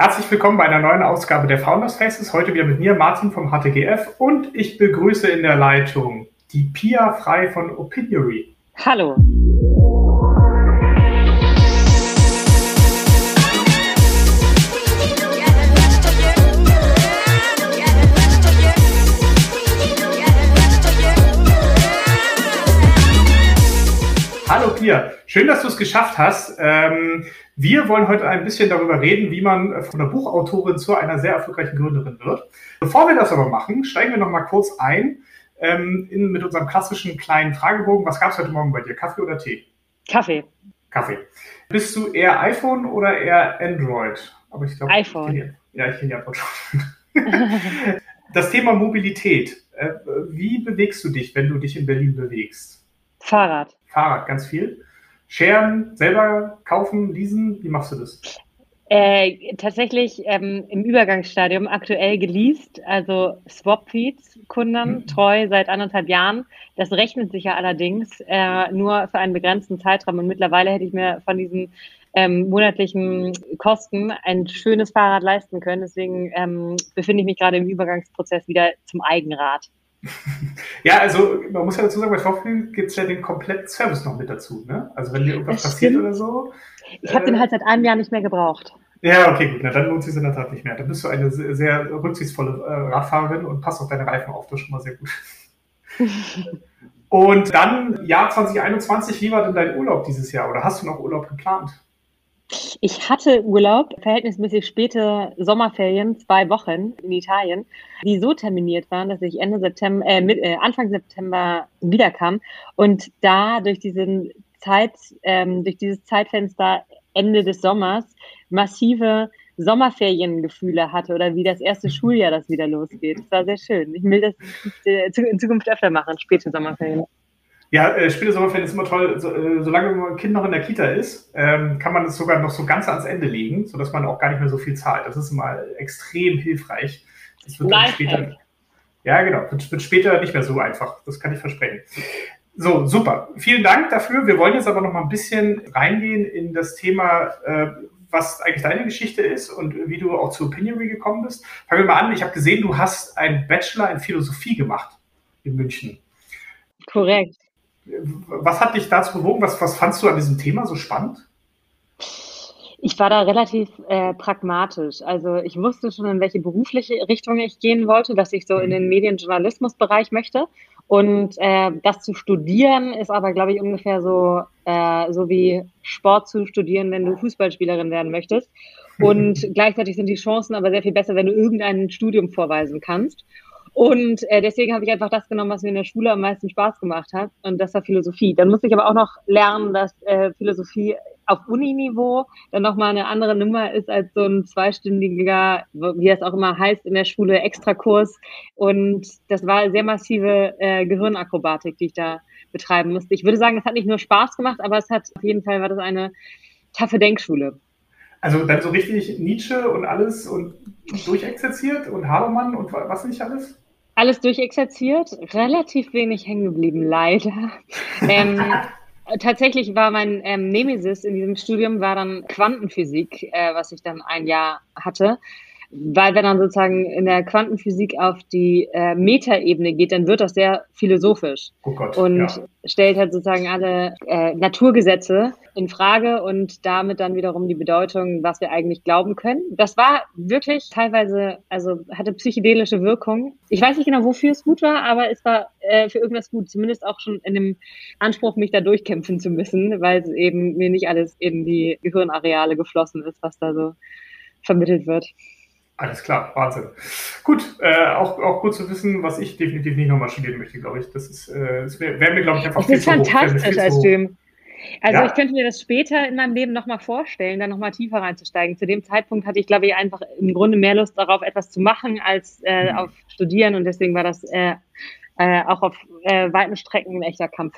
Herzlich willkommen bei einer neuen Ausgabe der Founders Faces. Heute wieder mit mir, Martin vom HTGF. Und ich begrüße in der Leitung die Pia Frei von Opiniory. Hallo. Hallo Pia, schön, dass du es geschafft hast. Ähm, wir wollen heute ein bisschen darüber reden, wie man von einer Buchautorin zu einer sehr erfolgreichen Gründerin wird. Bevor wir das aber machen, steigen wir noch mal kurz ein ähm, in, mit unserem klassischen kleinen Fragebogen. Was gab es heute Morgen bei dir? Kaffee oder Tee? Kaffee. Kaffee. Bist du eher iPhone oder eher Android? Aber ich glaube, iPhone. Ich ja, ich kenne die Antwort schon. das Thema Mobilität. Äh, wie bewegst du dich, wenn du dich in Berlin bewegst? Fahrrad. Fahrrad ganz viel. Scheren, selber kaufen, leasen, wie machst du das? Äh, tatsächlich ähm, im Übergangsstadium aktuell geleast, also Swapfeeds Kunden mhm. treu seit anderthalb Jahren. Das rechnet sich ja allerdings äh, nur für einen begrenzten Zeitraum und mittlerweile hätte ich mir von diesen ähm, monatlichen Kosten ein schönes Fahrrad leisten können. Deswegen ähm, befinde ich mich gerade im Übergangsprozess wieder zum Eigenrad. ja, also man muss ja dazu sagen, bei Vorfilm gibt es ja den kompletten Service noch mit dazu. Ne? Also wenn dir irgendwas das passiert stimmt. oder so. Ich habe äh, den halt seit einem Jahr nicht mehr gebraucht. Ja, okay, gut. Na, dann lohnt es sich in der Tat nicht mehr. Dann bist du eine sehr, sehr rücksichtsvolle äh, Radfahrerin und passt auf deine Reifen auf. Das ist schon mal sehr gut. und dann, Jahr 2021, wie war denn dein Urlaub dieses Jahr? Oder hast du noch Urlaub geplant? Ich hatte Urlaub, verhältnismäßig späte Sommerferien, zwei Wochen in Italien, die so terminiert waren, dass ich Ende September, äh, äh, Anfang September wiederkam und da durch diesen Zeit, ähm, durch dieses Zeitfenster Ende des Sommers massive Sommerferiengefühle hatte oder wie das erste Schuljahr das wieder losgeht. Das war sehr schön. Ich will das in Zukunft öfter machen, späte Sommerferien. Ja, äh, späte Sommerferien ist immer toll. So, äh, solange ein Kind noch in der Kita ist, ähm, kann man es sogar noch so ganz ans Ende legen, sodass man auch gar nicht mehr so viel zahlt. Das ist immer extrem hilfreich. Das wird dann später, ja, genau, wird, wird später nicht mehr so einfach. Das kann ich versprechen. So, super. Vielen Dank dafür. Wir wollen jetzt aber noch mal ein bisschen reingehen in das Thema, äh, was eigentlich deine Geschichte ist und wie du auch zu Opinionary gekommen bist. Fangen wir mal an. Ich habe gesehen, du hast einen Bachelor in Philosophie gemacht in München. Korrekt. Was hat dich dazu bewogen? Was, was fandst du an diesem Thema so spannend? Ich war da relativ äh, pragmatisch. Also ich wusste schon, in welche berufliche Richtung ich gehen wollte, dass ich so in den Medienjournalismusbereich möchte. Und äh, das zu studieren ist aber, glaube ich, ungefähr so, äh, so wie Sport zu studieren, wenn du Fußballspielerin werden möchtest. Und gleichzeitig sind die Chancen aber sehr viel besser, wenn du irgendein Studium vorweisen kannst. Und äh, deswegen habe ich einfach das genommen, was mir in der Schule am meisten Spaß gemacht hat. Und das war Philosophie. Dann musste ich aber auch noch lernen, dass äh, Philosophie auf Uniniveau dann nochmal eine andere Nummer ist als so ein zweistündiger, wie es auch immer heißt in der Schule, Extrakurs. Und das war sehr massive äh, Gehirnakrobatik, die ich da betreiben musste. Ich würde sagen, es hat nicht nur Spaß gemacht, aber es hat auf jeden Fall war das eine taffe Denkschule. Also dann so richtig Nietzsche und alles und durchexerziert und Habermann und was nicht alles? Alles durchexerziert, relativ wenig hängen geblieben, leider. ähm, tatsächlich war mein ähm, Nemesis in diesem Studium war dann Quantenphysik, äh, was ich dann ein Jahr hatte. Weil wenn man sozusagen in der Quantenphysik auf die äh, Metaebene geht, dann wird das sehr philosophisch oh Gott, und ja. stellt halt sozusagen alle äh, Naturgesetze in Frage und damit dann wiederum die Bedeutung, was wir eigentlich glauben können. Das war wirklich teilweise, also hatte psychedelische Wirkung. Ich weiß nicht genau, wofür es gut war, aber es war äh, für irgendwas gut, zumindest auch schon in dem Anspruch, mich da durchkämpfen zu müssen, weil es eben mir nicht alles in die Gehirnareale geflossen ist, was da so vermittelt wird. Alles klar, Wahnsinn. Gut, äh, auch, auch gut zu wissen, was ich definitiv nicht nochmal studieren möchte, glaube ich. Das ist, äh, das wäre wär mir, glaube ich, einfach das viel ist zu fantastisch hoch. als Studium. Also ja. ich könnte mir das später in meinem Leben nochmal vorstellen, dann nochmal tiefer reinzusteigen. Zu dem Zeitpunkt hatte ich, glaube ich, einfach im Grunde mehr Lust darauf, etwas zu machen, als äh, mhm. auf Studieren. Und deswegen war das äh, äh, auch auf äh, weiten Strecken ein echter Kampf.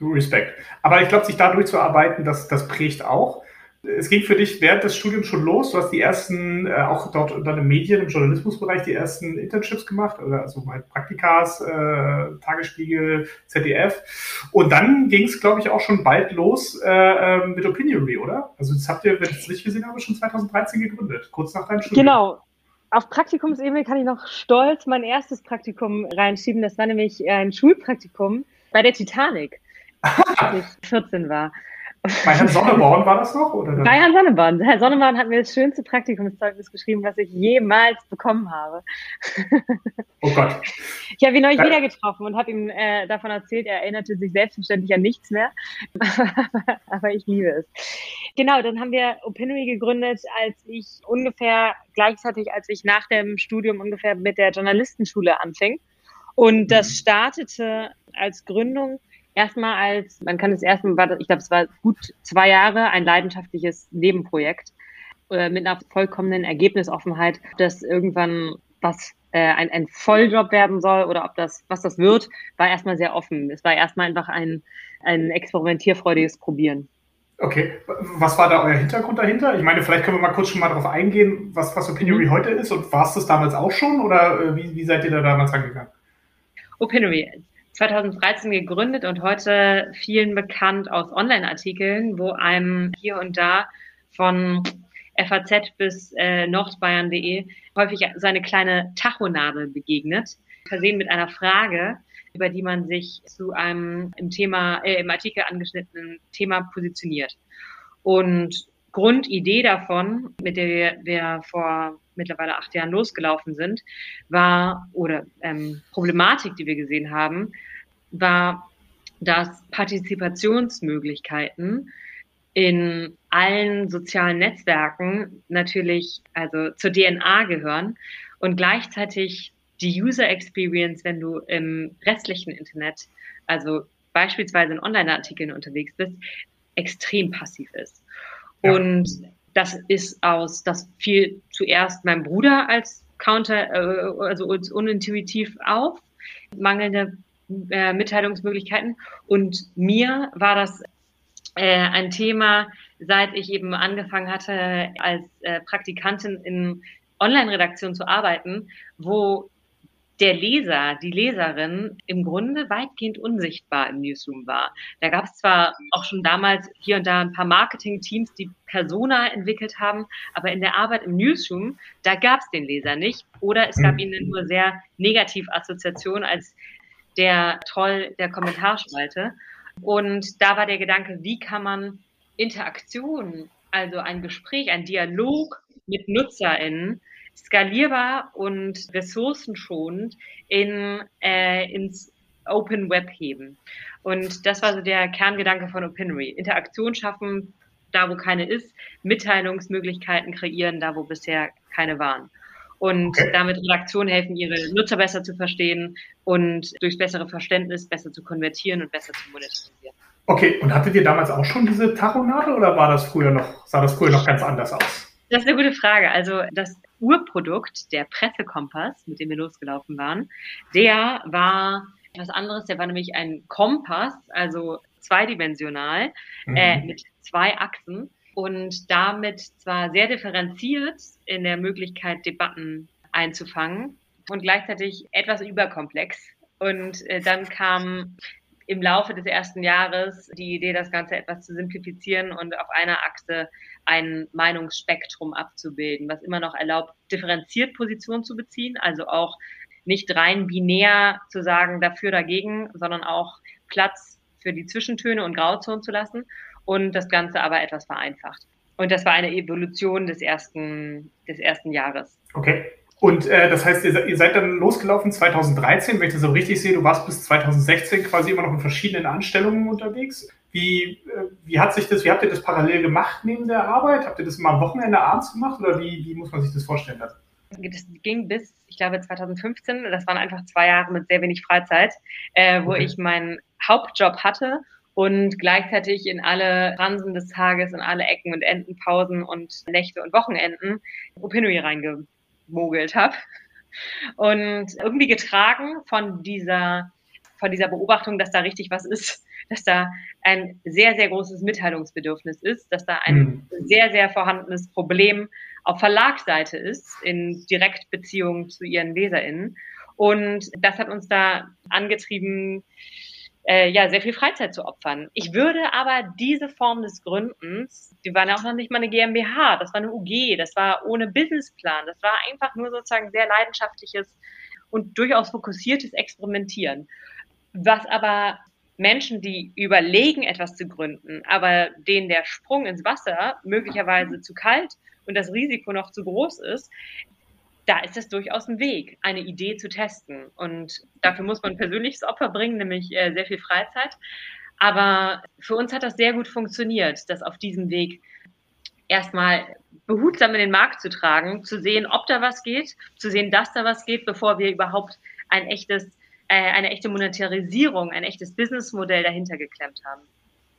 Respekt. Aber ich glaube, sich da durchzuarbeiten, das, das prägt auch. Es ging für dich während des Studiums schon los. Du hast die ersten, äh, auch dort dann im Medien, im Journalismusbereich, die ersten Internships gemacht, oder also mal Praktikas, äh, Tagesspiegel, ZDF. Und dann ging es, glaube ich, auch schon bald los äh, ähm, mit Opinionary, oder? Also das habt ihr, wenn ich es richtig gesehen habe, schon 2013 gegründet, kurz nach deinem Studium. Genau. Auf Praktikumsebene kann ich noch stolz mein erstes Praktikum reinschieben. Das war nämlich ein Schulpraktikum bei der Titanic, als ich 14 war. Bei Herrn Sonneborn war das noch? Oder? Bei Herrn Sonneborn. Herr Sonneborn hat mir das schönste Praktikumszeugnis geschrieben, was ich jemals bekommen habe. Oh Gott. Ich habe ihn neulich wieder getroffen und habe ihm äh, davon erzählt, er erinnerte sich selbstverständlich an nichts mehr. Aber ich liebe es. Genau, dann haben wir Opinory gegründet, als ich ungefähr gleichzeitig, als ich nach dem Studium ungefähr mit der Journalistenschule anfing. Und das mhm. startete als Gründung erstmal als, man kann es erstmal, ich glaube, es war gut zwei Jahre ein leidenschaftliches Nebenprojekt äh, mit einer vollkommenen Ergebnisoffenheit, dass irgendwann was äh, ein, ein Volljob werden soll oder ob das, was das wird, war erstmal sehr offen. Es war erstmal einfach ein, ein experimentierfreudiges Probieren. Okay, was war da euer Hintergrund dahinter? Ich meine, vielleicht können wir mal kurz schon mal darauf eingehen, was, was Opinory mhm. heute ist und war es das damals auch schon oder äh, wie, wie seid ihr da damals angegangen? Opinory 2013 gegründet und heute vielen bekannt aus Online-Artikeln, wo einem hier und da von FAZ bis äh, nordbayern.de häufig so eine kleine Tachonadel begegnet, versehen mit einer Frage, über die man sich zu einem im Thema, äh, im Artikel angeschnittenen Thema positioniert. Und Grundidee davon, mit der wir vor mittlerweile acht Jahren losgelaufen sind, war, oder ähm, Problematik, die wir gesehen haben, war, dass Partizipationsmöglichkeiten in allen sozialen Netzwerken natürlich also zur DNA gehören und gleichzeitig die User Experience, wenn du im restlichen Internet, also beispielsweise in Online-Artikeln unterwegs bist, extrem passiv ist. Ja. Und das ist aus, das fiel zuerst meinem Bruder als Counter, äh, also unintuitiv auf, mangelnde äh, Mitteilungsmöglichkeiten. Und mir war das äh, ein Thema, seit ich eben angefangen hatte, als äh, Praktikantin in Online-Redaktion zu arbeiten, wo der Leser, die Leserin im Grunde weitgehend unsichtbar im Newsroom war. Da gab es zwar auch schon damals hier und da ein paar Marketing-Teams, die Persona entwickelt haben, aber in der Arbeit im Newsroom, da gab es den Leser nicht oder es gab ihnen nur sehr negativ Assoziationen als der Troll der Kommentarspalte. Und da war der Gedanke, wie kann man Interaktion, also ein Gespräch, ein Dialog mit NutzerInnen skalierbar und ressourcenschonend in, äh, ins Open Web heben. Und das war so der Kerngedanke von Opinory. Interaktion schaffen, da wo keine ist, Mitteilungsmöglichkeiten kreieren, da wo bisher keine waren. Und okay. damit Redaktionen helfen, ihre Nutzer besser zu verstehen und durch bessere Verständnis besser zu konvertieren und besser zu monetarisieren. Okay, und hattet ihr damals auch schon diese Tachonadel oder war das früher noch, sah das früher noch ganz anders aus? Das ist eine gute Frage. Also das Urprodukt, der Pressekompass, mit dem wir losgelaufen waren, der war etwas anderes. Der war nämlich ein Kompass, also zweidimensional, mhm. äh, mit zwei Achsen und damit zwar sehr differenziert in der Möglichkeit, Debatten einzufangen und gleichzeitig etwas überkomplex. Und äh, dann kam im Laufe des ersten Jahres die Idee, das Ganze etwas zu simplifizieren und auf einer Achse ein Meinungsspektrum abzubilden, was immer noch erlaubt, differenziert Positionen zu beziehen, also auch nicht rein binär zu sagen dafür, dagegen, sondern auch Platz für die Zwischentöne und Grauzonen zu lassen und das Ganze aber etwas vereinfacht. Und das war eine Evolution des ersten, des ersten Jahres. Okay. Und äh, das heißt, ihr, ihr, seid dann losgelaufen 2013, wenn ich das so richtig sehe, du warst bis 2016 quasi immer noch in verschiedenen Anstellungen unterwegs. Wie, äh, wie hat sich das, wie habt ihr das parallel gemacht neben der Arbeit? Habt ihr das mal am Wochenende abends gemacht oder wie, wie muss man sich das vorstellen? Das ging bis, ich glaube, 2015. Das waren einfach zwei Jahre mit sehr wenig Freizeit, äh, wo okay. ich meinen Hauptjob hatte und gleichzeitig in alle Ransen des Tages, in alle Ecken und Enden, Pausen und Nächte und Wochenenden Opinory reingemogelt habe. Und irgendwie getragen von dieser, von dieser Beobachtung, dass da richtig was ist, dass da ein sehr, sehr großes Mitteilungsbedürfnis ist, dass da ein mhm. sehr, sehr vorhandenes Problem auf Verlagsseite ist, in Direktbeziehung zu ihren LeserInnen. Und das hat uns da angetrieben, äh, ja, sehr viel Freizeit zu opfern. Ich würde aber diese Form des Gründens, die waren ja auch noch nicht mal eine GmbH, das war eine UG, das war ohne Businessplan, das war einfach nur sozusagen sehr leidenschaftliches und durchaus fokussiertes Experimentieren. Was aber Menschen, die überlegen, etwas zu gründen, aber denen der Sprung ins Wasser möglicherweise zu kalt und das Risiko noch zu groß ist, da ist es durchaus ein Weg, eine Idee zu testen. Und dafür muss man persönliches Opfer bringen, nämlich äh, sehr viel Freizeit. Aber für uns hat das sehr gut funktioniert, das auf diesem Weg erstmal behutsam in den Markt zu tragen, zu sehen, ob da was geht, zu sehen, dass da was geht, bevor wir überhaupt ein echtes, eine echte Monetarisierung, ein echtes Businessmodell dahinter geklemmt haben.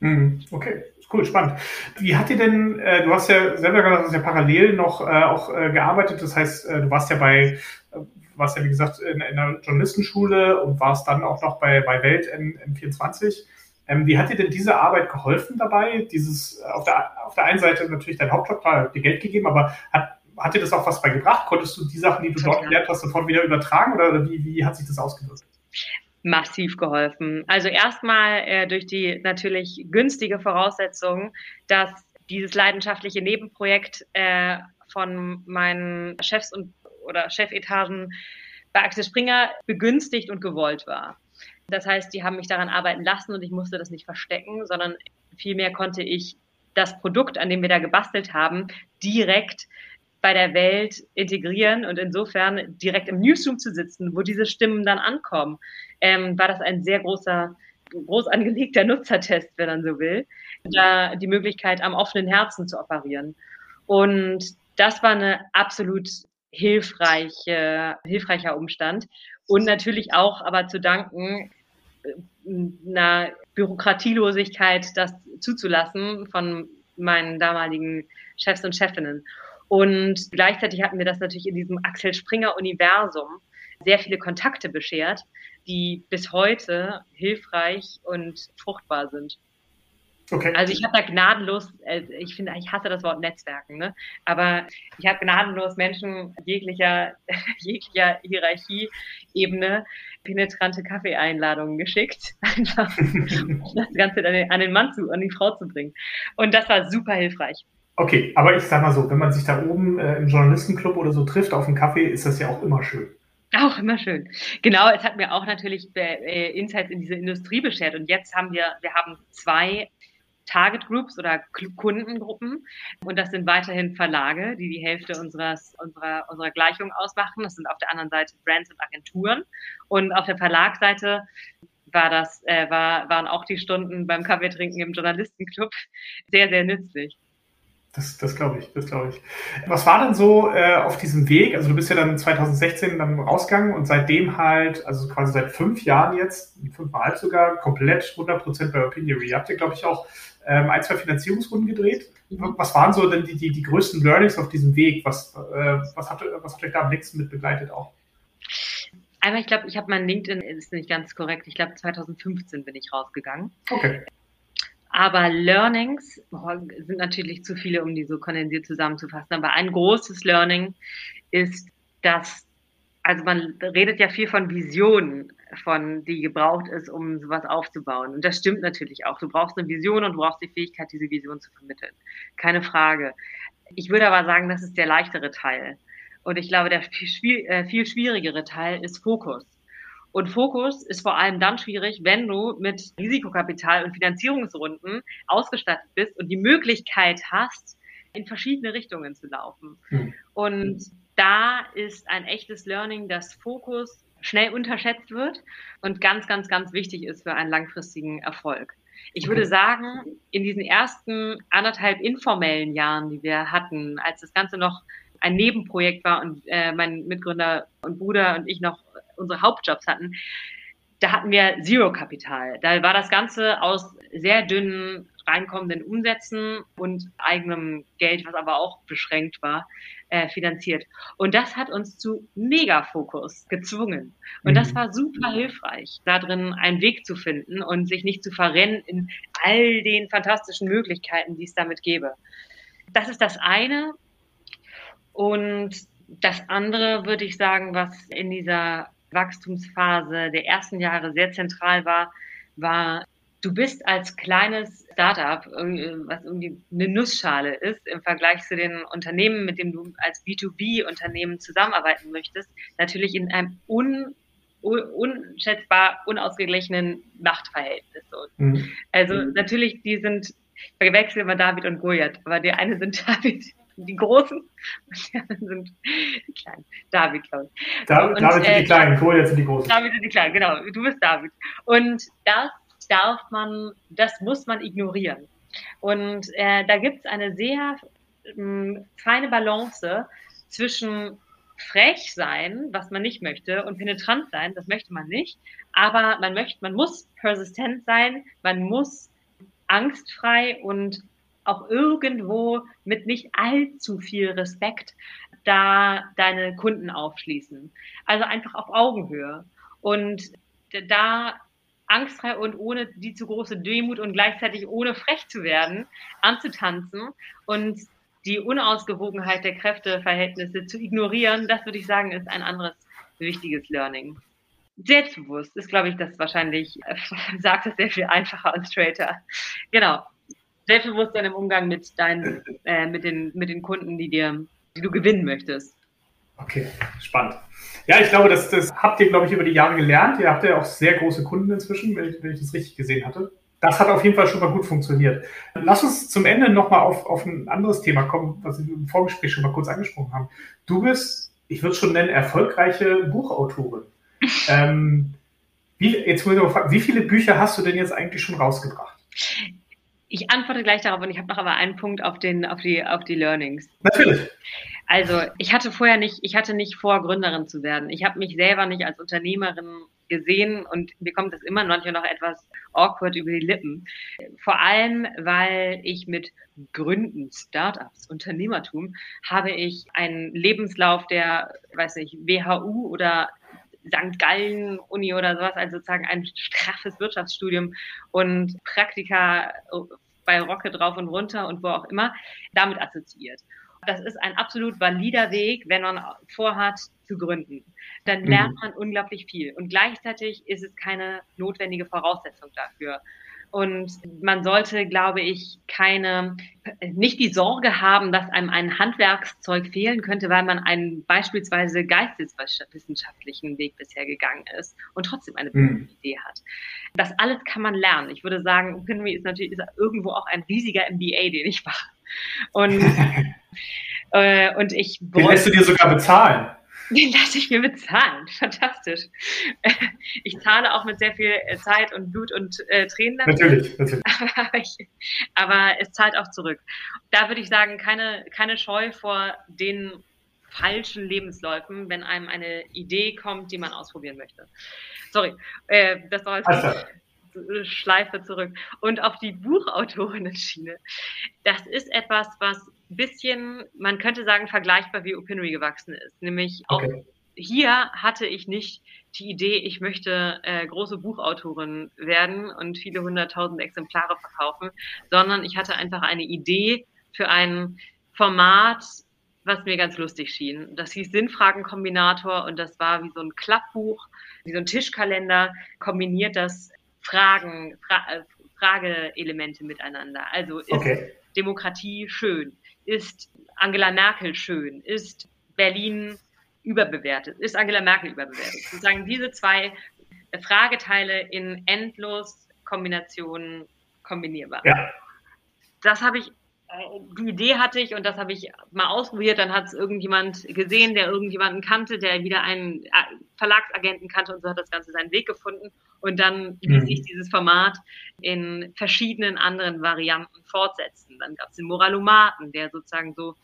Mhm. Okay, cool, spannend. Wie hat dir denn, äh, du hast ja selber gesagt, du hast ja parallel noch äh, auch äh, gearbeitet, das heißt, äh, du warst ja bei, äh, warst ja wie gesagt in, in der Journalistenschule und warst dann auch noch bei, bei Welt N, N24. Ähm, wie hat dir denn diese Arbeit geholfen dabei? Dieses, auf der, auf der einen Seite natürlich dein Hauptjob, hat dir Geld gegeben, aber hat, hat dir das auch was beigebracht? Konntest du die Sachen, die du dort gelernt hast, sofort wieder übertragen oder wie, wie hat sich das ausgewirkt? Massiv geholfen. Also erstmal äh, durch die natürlich günstige Voraussetzung, dass dieses leidenschaftliche Nebenprojekt äh, von meinen Chefs und oder Chefetagen bei Axel Springer begünstigt und gewollt war. Das heißt, die haben mich daran arbeiten lassen und ich musste das nicht verstecken, sondern vielmehr konnte ich das Produkt, an dem wir da gebastelt haben, direkt bei der Welt integrieren und insofern direkt im Newsroom zu sitzen, wo diese Stimmen dann ankommen, ähm, war das ein sehr großer, groß angelegter Nutzertest, wenn man so will, da die Möglichkeit am offenen Herzen zu operieren. Und das war eine absolut hilfreiche, hilfreicher Umstand und natürlich auch aber zu danken äh, einer Bürokratielosigkeit, das zuzulassen von meinen damaligen Chefs und Chefinnen. Und gleichzeitig hatten wir das natürlich in diesem Axel Springer Universum sehr viele Kontakte beschert, die bis heute hilfreich und fruchtbar sind. Okay. Also ich habe da gnadenlos, äh, ich finde, ich hasse das Wort Netzwerken, ne? aber ich habe gnadenlos Menschen jeglicher, jeglicher Hierarchieebene penetrante Kaffeeeinladungen geschickt, einfach das Ganze an den, an den Mann zu, an die Frau zu bringen. Und das war super hilfreich. Okay, aber ich sag mal so, wenn man sich da oben äh, im Journalistenclub oder so trifft auf einen Kaffee, ist das ja auch immer schön. Auch immer schön. Genau, es hat mir auch natürlich äh, Insights in diese Industrie beschert. Und jetzt haben wir, wir haben zwei Target Groups oder Kundengruppen. Und das sind weiterhin Verlage, die die Hälfte unseres, unserer, unserer Gleichung ausmachen. Das sind auf der anderen Seite Brands und Agenturen. Und auf der Verlagsseite war das, äh, war, waren auch die Stunden beim Kaffeetrinken im Journalistenclub sehr, sehr nützlich. Das, das glaube ich, das glaube ich. Was war denn so äh, auf diesem Weg? Also du bist ja dann 2016 dann rausgegangen und seitdem halt, also quasi seit fünf Jahren jetzt, fünfeinhalb sogar, komplett 100% bei Opiniory. Ihr habt ja, glaube ich, auch ähm, ein, zwei Finanzierungsrunden gedreht. Was waren so denn die, die, die größten Learnings auf diesem Weg? Was, äh, was, hat, was hat euch da am nächsten mit begleitet auch? Einmal, ich glaube, ich habe mein LinkedIn, ist nicht ganz korrekt, ich glaube 2015 bin ich rausgegangen. Okay. Aber Learnings boah, sind natürlich zu viele, um die so kondensiert zusammenzufassen. Aber ein großes Learning ist, dass, also man redet ja viel von Visionen, von, die gebraucht ist, um sowas aufzubauen. Und das stimmt natürlich auch. Du brauchst eine Vision und du brauchst die Fähigkeit, diese Vision zu vermitteln. Keine Frage. Ich würde aber sagen, das ist der leichtere Teil. Und ich glaube, der viel, äh, viel schwierigere Teil ist Fokus. Und Fokus ist vor allem dann schwierig, wenn du mit Risikokapital und Finanzierungsrunden ausgestattet bist und die Möglichkeit hast, in verschiedene Richtungen zu laufen. Mhm. Und da ist ein echtes Learning, dass Fokus schnell unterschätzt wird und ganz, ganz, ganz wichtig ist für einen langfristigen Erfolg. Ich würde sagen, in diesen ersten anderthalb informellen Jahren, die wir hatten, als das Ganze noch ein Nebenprojekt war und äh, mein Mitgründer und Bruder und ich noch unsere Hauptjobs hatten, da hatten wir Zero Kapital. Da war das Ganze aus sehr dünnen reinkommenden Umsätzen und eigenem Geld, was aber auch beschränkt war, äh, finanziert. Und das hat uns zu Megafokus gezwungen. Und das mhm. war super hilfreich, da drin einen Weg zu finden und sich nicht zu verrennen in all den fantastischen Möglichkeiten, die es damit gäbe. Das ist das eine. Und das andere würde ich sagen, was in dieser Wachstumsphase der ersten Jahre sehr zentral war, war, du bist als kleines Startup, was irgendwie eine Nussschale ist im Vergleich zu den Unternehmen, mit denen du als B2B-Unternehmen zusammenarbeiten möchtest, natürlich in einem un, un, unschätzbar unausgeglichenen Machtverhältnis. Mhm. Also natürlich, die sind, ich verwechsel immer David und Goliath, aber der eine sind David die Großen und die anderen sind die Kleinen. David, glaube ich. David, und, David sind äh, die Kleinen, Goliath sind die Großen. David sind die Kleinen, genau. Du bist David. Und das darf man, das muss man ignorieren. Und äh, da gibt es eine sehr äh, feine Balance zwischen frech sein, was man nicht möchte, und penetrant sein, das möchte man nicht. Aber man möchte, man muss persistent sein, man muss angstfrei und auch irgendwo mit nicht allzu viel Respekt da deine Kunden aufschließen. Also einfach auf Augenhöhe. Und da angstfrei und ohne die zu große Demut und gleichzeitig ohne frech zu werden, anzutanzen und die Unausgewogenheit der Kräfteverhältnisse zu ignorieren, das würde ich sagen, ist ein anderes wichtiges Learning. Selbstbewusst ist, glaube ich, das wahrscheinlich, äh, sagt es sehr viel einfacher und straighter. Genau. Selbstbewusstsein im Umgang mit deinen, äh, mit den, mit den Kunden, die dir, die du gewinnen möchtest. Okay, spannend. Ja, ich glaube, das, das habt ihr, glaube ich, über die Jahre gelernt. Ihr habt ja auch sehr große Kunden inzwischen, wenn ich, wenn ich das richtig gesehen hatte. Das hat auf jeden Fall schon mal gut funktioniert. Lass uns zum Ende nochmal auf, auf ein anderes Thema kommen, was wir im Vorgespräch schon mal kurz angesprochen haben. Du bist, ich würde es schon nennen, erfolgreiche Buchautorin. ähm, wie, jetzt muss ich mal fragen, wie viele Bücher hast du denn jetzt eigentlich schon rausgebracht? Ich antworte gleich darauf und ich habe noch aber einen Punkt auf, den, auf, die, auf die Learnings. Natürlich. Also ich hatte vorher nicht, ich hatte nicht vor, Gründerin zu werden. Ich habe mich selber nicht als Unternehmerin gesehen und mir kommt das immer manchmal noch etwas awkward über die Lippen. Vor allem, weil ich mit Gründen, Startups, Unternehmertum, habe ich einen Lebenslauf der, weiß nicht, WHU oder St. Gallen Uni oder sowas, also sozusagen ein straffes Wirtschaftsstudium und Praktika bei Rocket drauf und runter und wo auch immer, damit assoziiert. Das ist ein absolut valider Weg, wenn man vorhat zu gründen. Dann mhm. lernt man unglaublich viel. Und gleichzeitig ist es keine notwendige Voraussetzung dafür. Und man sollte, glaube ich, keine, nicht die Sorge haben, dass einem ein Handwerkszeug fehlen könnte, weil man einen beispielsweise geisteswissenschaftlichen Weg bisher gegangen ist und trotzdem eine mhm. Idee hat. Das alles kann man lernen. Ich würde sagen, Opinomy ist natürlich ist irgendwo auch ein riesiger MBA, den ich mache. Und, äh, und ich. Den lässt du dir sogar bezahlen. Den lasse ich mir bezahlen. Fantastisch. Ich zahle auch mit sehr viel äh, Zeit und Blut und äh, Tränen. Natürlich, natürlich. Aber, ich, aber, es zahlt auch zurück. Da würde ich sagen, keine, keine Scheu vor den falschen Lebensläufen, wenn einem eine Idee kommt, die man ausprobieren möchte. Sorry, äh, das war jetzt. Also. Schleife zurück. Und auf die Buchautorinnen-Schiene. Das ist etwas, was ein bisschen, man könnte sagen, vergleichbar wie Opinory gewachsen ist. Nämlich okay. auch hier hatte ich nicht die Idee, ich möchte äh, große Buchautorin werden und viele hunderttausend Exemplare verkaufen, sondern ich hatte einfach eine Idee für ein Format, was mir ganz lustig schien. Das hieß Sinnfragenkombinator und das war wie so ein Klappbuch, wie so ein Tischkalender, kombiniert das Fragen, Fra äh, Frageelemente miteinander. Also ist okay. Demokratie schön? Ist Angela Merkel schön? Ist Berlin überbewertet? Ist Angela Merkel überbewertet? Sozusagen diese zwei Frageteile in endlos Kombinationen kombinierbar. Ja. Das habe ich die Idee hatte ich und das habe ich mal ausprobiert. Dann hat es irgendjemand gesehen, der irgendjemanden kannte, der wieder einen äh, Verlagsagenten kannte und so hat das Ganze seinen Weg gefunden. Und dann ließ mhm. sich dieses Format in verschiedenen anderen Varianten fortsetzen. Dann gab es den Moralomaten, der sozusagen so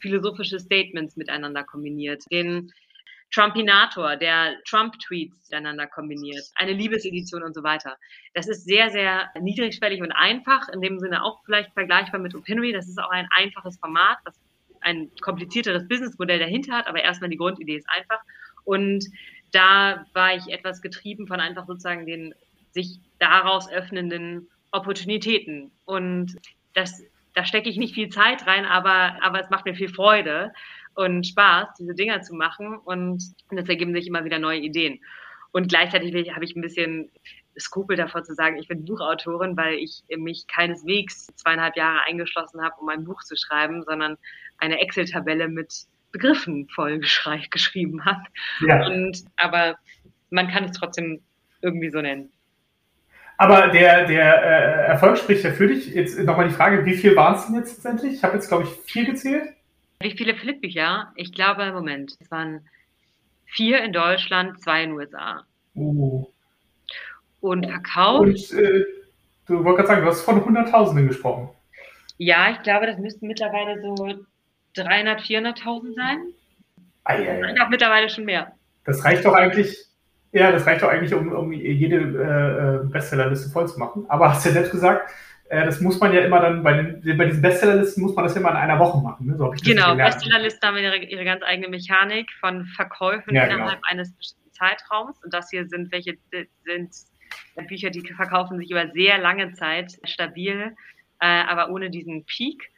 philosophische Statements miteinander kombiniert. Den Trumpinator, der Trump-Tweets miteinander kombiniert, eine Liebesedition und so weiter. Das ist sehr, sehr niedrigschwellig und einfach, in dem Sinne auch vielleicht vergleichbar mit Opinory. Das ist auch ein einfaches Format, was ein komplizierteres Businessmodell dahinter hat, aber erstmal die Grundidee ist einfach. Und da war ich etwas getrieben von einfach sozusagen den sich daraus öffnenden Opportunitäten. Und das, da stecke ich nicht viel Zeit rein, aber, aber es macht mir viel Freude und Spaß, diese Dinger zu machen. Und es ergeben sich immer wieder neue Ideen. Und gleichzeitig habe ich ein bisschen Skrupel davor zu sagen, ich bin Buchautorin, weil ich mich keineswegs zweieinhalb Jahre eingeschlossen habe, um ein Buch zu schreiben, sondern eine Excel-Tabelle mit Begriffen voll geschrieben habe. Ja. Und, aber man kann es trotzdem irgendwie so nennen. Aber der, der äh, Erfolg spricht ja für dich. Jetzt nochmal die Frage, wie viel waren es denn jetzt letztendlich? Ich habe jetzt, glaube ich, vier gezählt. Wie viele Flipbücher? Ich glaube, Moment, es waren vier in Deutschland, zwei in den USA. Oh. Und verkauft. Und äh, du wolltest gerade sagen, du hast von Hunderttausenden gesprochen. Ja, ich glaube, das müssten mittlerweile so 300, 400.000 sein. Ah, ja, ja. Ich glaube mittlerweile schon mehr. Das reicht doch eigentlich, ja, das reicht doch eigentlich, um, um jede äh, Bestsellerliste voll zu machen. Aber hast du ja selbst gesagt, äh, das muss man ja immer dann bei, den, bei diesen Bestsellerlisten muss man das immer in einer Woche machen. Ne? So genau, Bestsellerlisten haben ihre, ihre, ganz eigene Mechanik von Verkäufen ja, innerhalb genau. eines bestimmten Zeitraums. Und das hier sind welche sind Bücher, die verkaufen sich über sehr lange Zeit stabil, äh, aber ohne diesen Peak.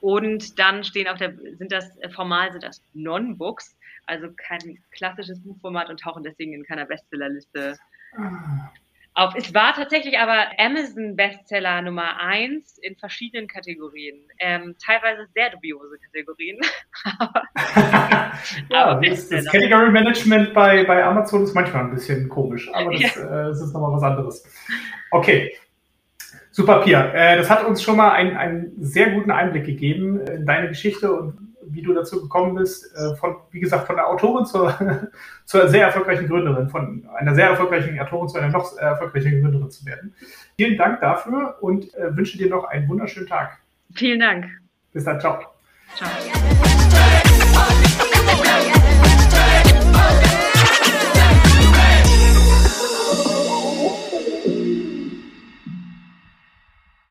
Und dann stehen auf der, sind das formal sind das Non-Books, also kein klassisches Buchformat und tauchen deswegen in keiner Bestsellerliste ah. Auf. Es war tatsächlich aber Amazon Bestseller Nummer eins in verschiedenen Kategorien, ähm, teilweise sehr dubiose Kategorien. ja, aber das, das Category Management bei, bei Amazon ist manchmal ein bisschen komisch, aber das, ja. äh, das ist nochmal was anderes. Okay, Super, Pia. Äh, das hat uns schon mal einen, einen sehr guten Einblick gegeben in deine Geschichte und wie du dazu gekommen bist, äh, von, wie gesagt, von der Autorin zur, zur sehr erfolgreichen Gründerin, von einer sehr erfolgreichen Autorin zu einer noch erfolgreichen Gründerin zu werden. Vielen Dank dafür und äh, wünsche dir noch einen wunderschönen Tag. Vielen Dank. Bis dann, ciao. Ciao.